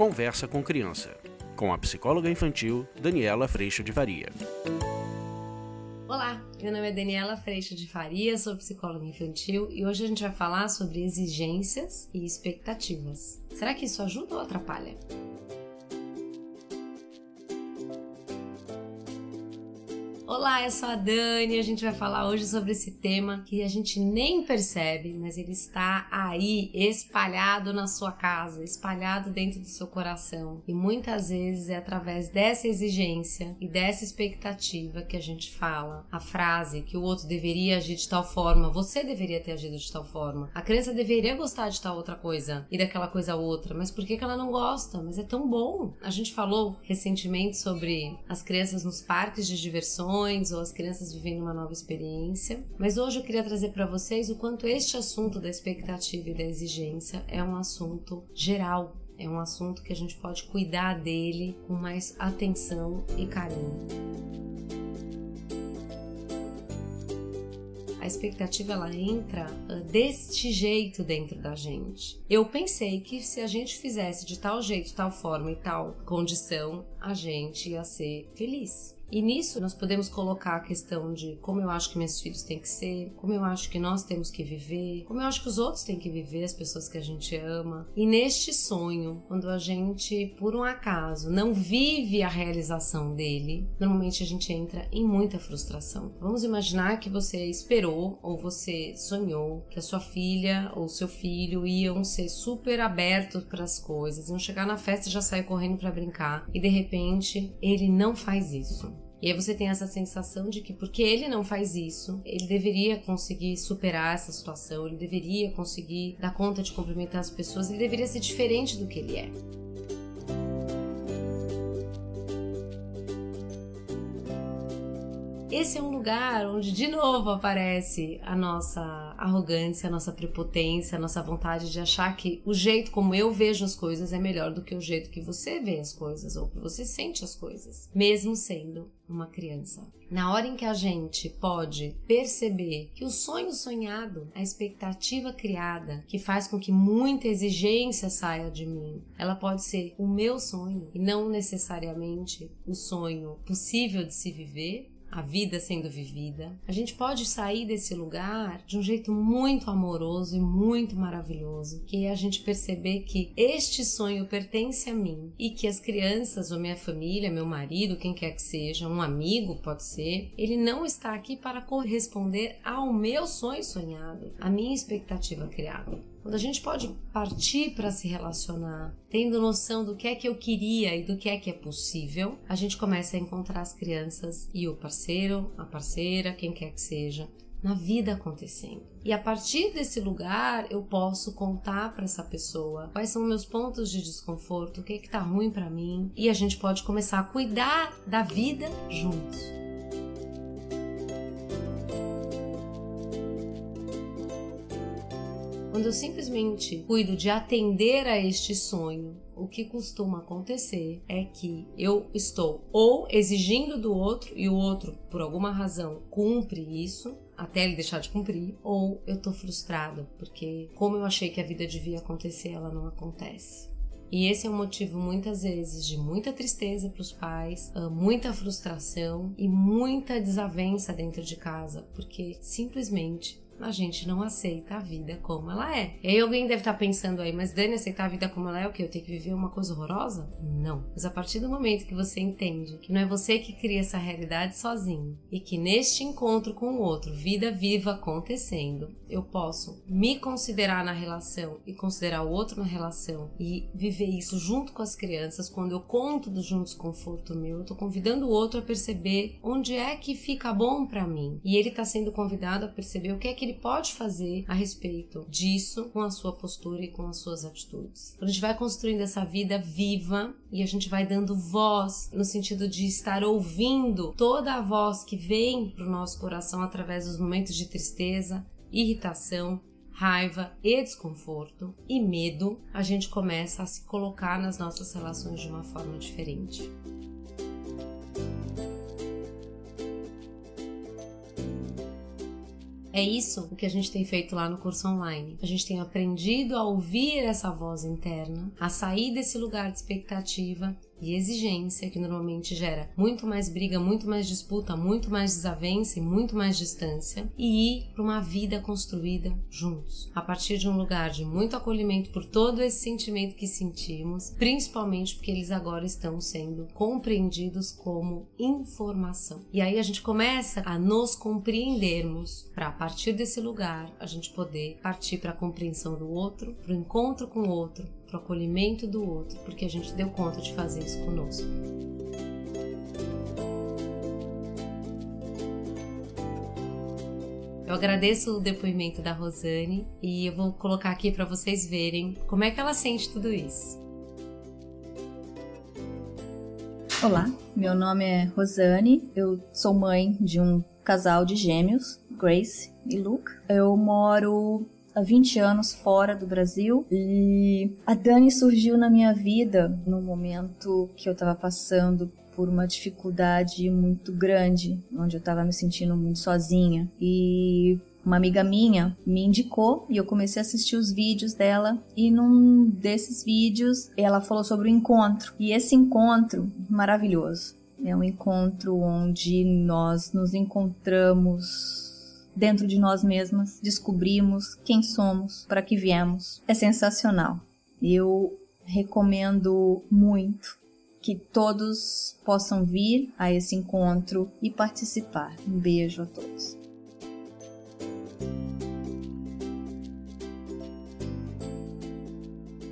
Conversa com Criança, com a psicóloga infantil Daniela Freixo de Faria. Olá, meu nome é Daniela Freixo de Faria, sou psicóloga infantil e hoje a gente vai falar sobre exigências e expectativas. Será que isso ajuda ou atrapalha? Olá, eu sou a Dani a gente vai falar hoje sobre esse tema que a gente nem percebe, mas ele está aí espalhado na sua casa, espalhado dentro do seu coração. E muitas vezes é através dessa exigência e dessa expectativa que a gente fala a frase que o outro deveria agir de tal forma, você deveria ter agido de tal forma, a criança deveria gostar de tal outra coisa e daquela coisa outra, mas por que, que ela não gosta? Mas é tão bom. A gente falou recentemente sobre as crianças nos parques de diversões ou as crianças vivendo uma nova experiência. Mas hoje eu queria trazer para vocês o quanto este assunto da expectativa e da exigência é um assunto geral. É um assunto que a gente pode cuidar dele com mais atenção e carinho. a expectativa ela entra uh, deste jeito dentro da gente. Eu pensei que se a gente fizesse de tal jeito, tal forma e tal condição, a gente ia ser feliz. E nisso nós podemos colocar a questão de como eu acho que meus filhos têm que ser, como eu acho que nós temos que viver, como eu acho que os outros têm que viver, as pessoas que a gente ama. E neste sonho, quando a gente, por um acaso, não vive a realização dele, normalmente a gente entra em muita frustração. Vamos imaginar que você esperou ou você sonhou que a sua filha ou seu filho iam ser super abertos para as coisas, iam chegar na festa e já sair correndo para brincar, e de repente ele não faz isso. E aí você tem essa sensação de que porque ele não faz isso, ele deveria conseguir superar essa situação, ele deveria conseguir dar conta de cumprimentar as pessoas, ele deveria ser diferente do que ele é. Esse é um lugar onde de novo aparece a nossa arrogância, a nossa prepotência, a nossa vontade de achar que o jeito como eu vejo as coisas é melhor do que o jeito que você vê as coisas ou que você sente as coisas, mesmo sendo uma criança. Na hora em que a gente pode perceber que o sonho sonhado, a expectativa criada, que faz com que muita exigência saia de mim, ela pode ser o meu sonho e não necessariamente o sonho possível de se viver, a vida sendo vivida, a gente pode sair desse lugar de um jeito muito amoroso e muito maravilhoso, que é a gente perceber que este sonho pertence a mim e que as crianças ou minha família, meu marido, quem quer que seja, um amigo pode ser, ele não está aqui para corresponder ao meu sonho sonhado, à minha expectativa criada. Quando a gente pode partir para se relacionar, tendo noção do que é que eu queria e do que é que é possível, a gente começa a encontrar as crianças e o parceiro, a parceira, quem quer que seja, na vida acontecendo. E a partir desse lugar eu posso contar para essa pessoa quais são meus pontos de desconforto, o que é que tá ruim para mim, e a gente pode começar a cuidar da vida juntos. Quando eu simplesmente cuido de atender a este sonho, o que costuma acontecer é que eu estou ou exigindo do outro e o outro, por alguma razão, cumpre isso, até ele deixar de cumprir, ou eu tô frustrado, porque como eu achei que a vida devia acontecer, ela não acontece. E esse é um motivo muitas vezes de muita tristeza para os pais, ah, muita frustração e muita desavença dentro de casa, porque simplesmente a gente não aceita a vida como ela é. E aí alguém deve estar tá pensando aí, mas Dani, aceitar a vida como ela é o que? Eu tenho que viver uma coisa horrorosa? Não. Mas a partir do momento que você entende que não é você que cria essa realidade sozinho e que neste encontro com o outro, vida viva acontecendo, eu posso me considerar na relação e considerar o outro na relação e viver isso junto com as crianças, quando eu conto do juntos conforto meu, eu tô convidando o outro a perceber onde é que fica bom para mim. E ele tá sendo convidado a perceber o que é que ele pode fazer a respeito disso com a sua postura e com as suas atitudes. A gente vai construindo essa vida viva e a gente vai dando voz no sentido de estar ouvindo toda a voz que vem para o nosso coração através dos momentos de tristeza, irritação, raiva e desconforto e medo, a gente começa a se colocar nas nossas relações de uma forma diferente. É isso o que a gente tem feito lá no curso online. A gente tem aprendido a ouvir essa voz interna, a sair desse lugar de expectativa e exigência, que normalmente gera muito mais briga, muito mais disputa, muito mais desavença e muito mais distância, e ir para uma vida construída juntos, a partir de um lugar de muito acolhimento por todo esse sentimento que sentimos, principalmente porque eles agora estão sendo compreendidos como informação. E aí a gente começa a nos compreendermos para a partir desse lugar a gente poder partir para a compreensão do outro, para o encontro com o outro, para o acolhimento do outro, porque a gente deu conta de fazer isso conosco. Eu agradeço o depoimento da Rosane e eu vou colocar aqui para vocês verem como é que ela sente tudo isso. Olá, meu nome é Rosane, eu sou mãe de um casal de gêmeos, Grace e Luke. Eu moro há 20 anos fora do Brasil. E a Dani surgiu na minha vida no momento que eu estava passando por uma dificuldade muito grande, onde eu estava me sentindo muito sozinha. E uma amiga minha me indicou e eu comecei a assistir os vídeos dela. E num desses vídeos ela falou sobre o encontro. E esse encontro maravilhoso. É um encontro onde nós nos encontramos dentro de nós mesmas, descobrimos quem somos, para que viemos. É sensacional. Eu recomendo muito que todos possam vir a esse encontro e participar. Um beijo a todos.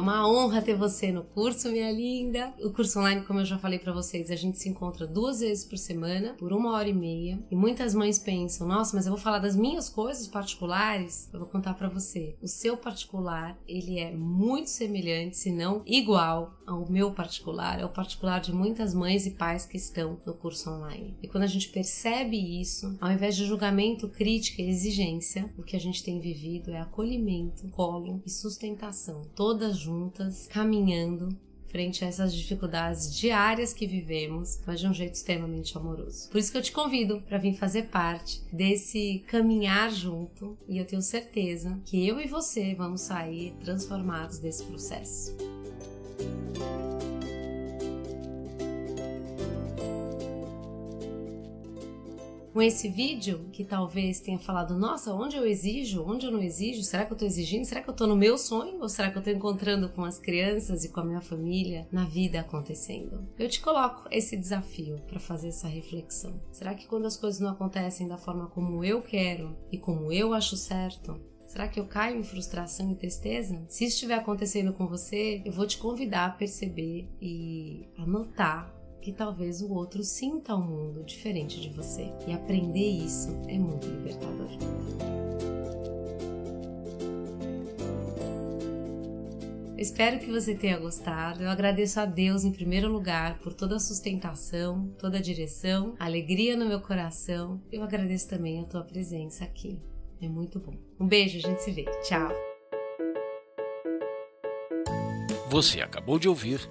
É uma honra ter você no curso, minha linda. O curso online, como eu já falei para vocês, a gente se encontra duas vezes por semana, por uma hora e meia. E muitas mães pensam: nossa, mas eu vou falar das minhas coisas particulares? Eu vou contar para você. O seu particular, ele é muito semelhante, se não igual ao meu particular, é o particular de muitas mães e pais que estão no curso online. E quando a gente percebe isso, ao invés de julgamento, crítica e exigência, o que a gente tem vivido é acolhimento, colo e sustentação, todas juntas juntas, caminhando frente a essas dificuldades diárias que vivemos, mas de um jeito extremamente amoroso. Por isso que eu te convido para vir fazer parte desse caminhar junto e eu tenho certeza que eu e você vamos sair transformados desse processo. Com esse vídeo que talvez tenha falado: nossa, onde eu exijo, onde eu não exijo? Será que eu tô exigindo? Será que eu tô no meu sonho? Ou será que eu tô encontrando com as crianças e com a minha família na vida acontecendo? Eu te coloco esse desafio para fazer essa reflexão. Será que quando as coisas não acontecem da forma como eu quero e como eu acho certo, Será que eu caio em frustração e tristeza? Se isso estiver acontecendo com você, eu vou te convidar a perceber e anotar que talvez o outro sinta o um mundo diferente de você. E aprender isso é muito libertador. espero que você tenha gostado. Eu agradeço a Deus em primeiro lugar por toda a sustentação, toda a direção, alegria no meu coração. Eu agradeço também a tua presença aqui. É muito bom. Um beijo, a gente se vê. Tchau. Você acabou de ouvir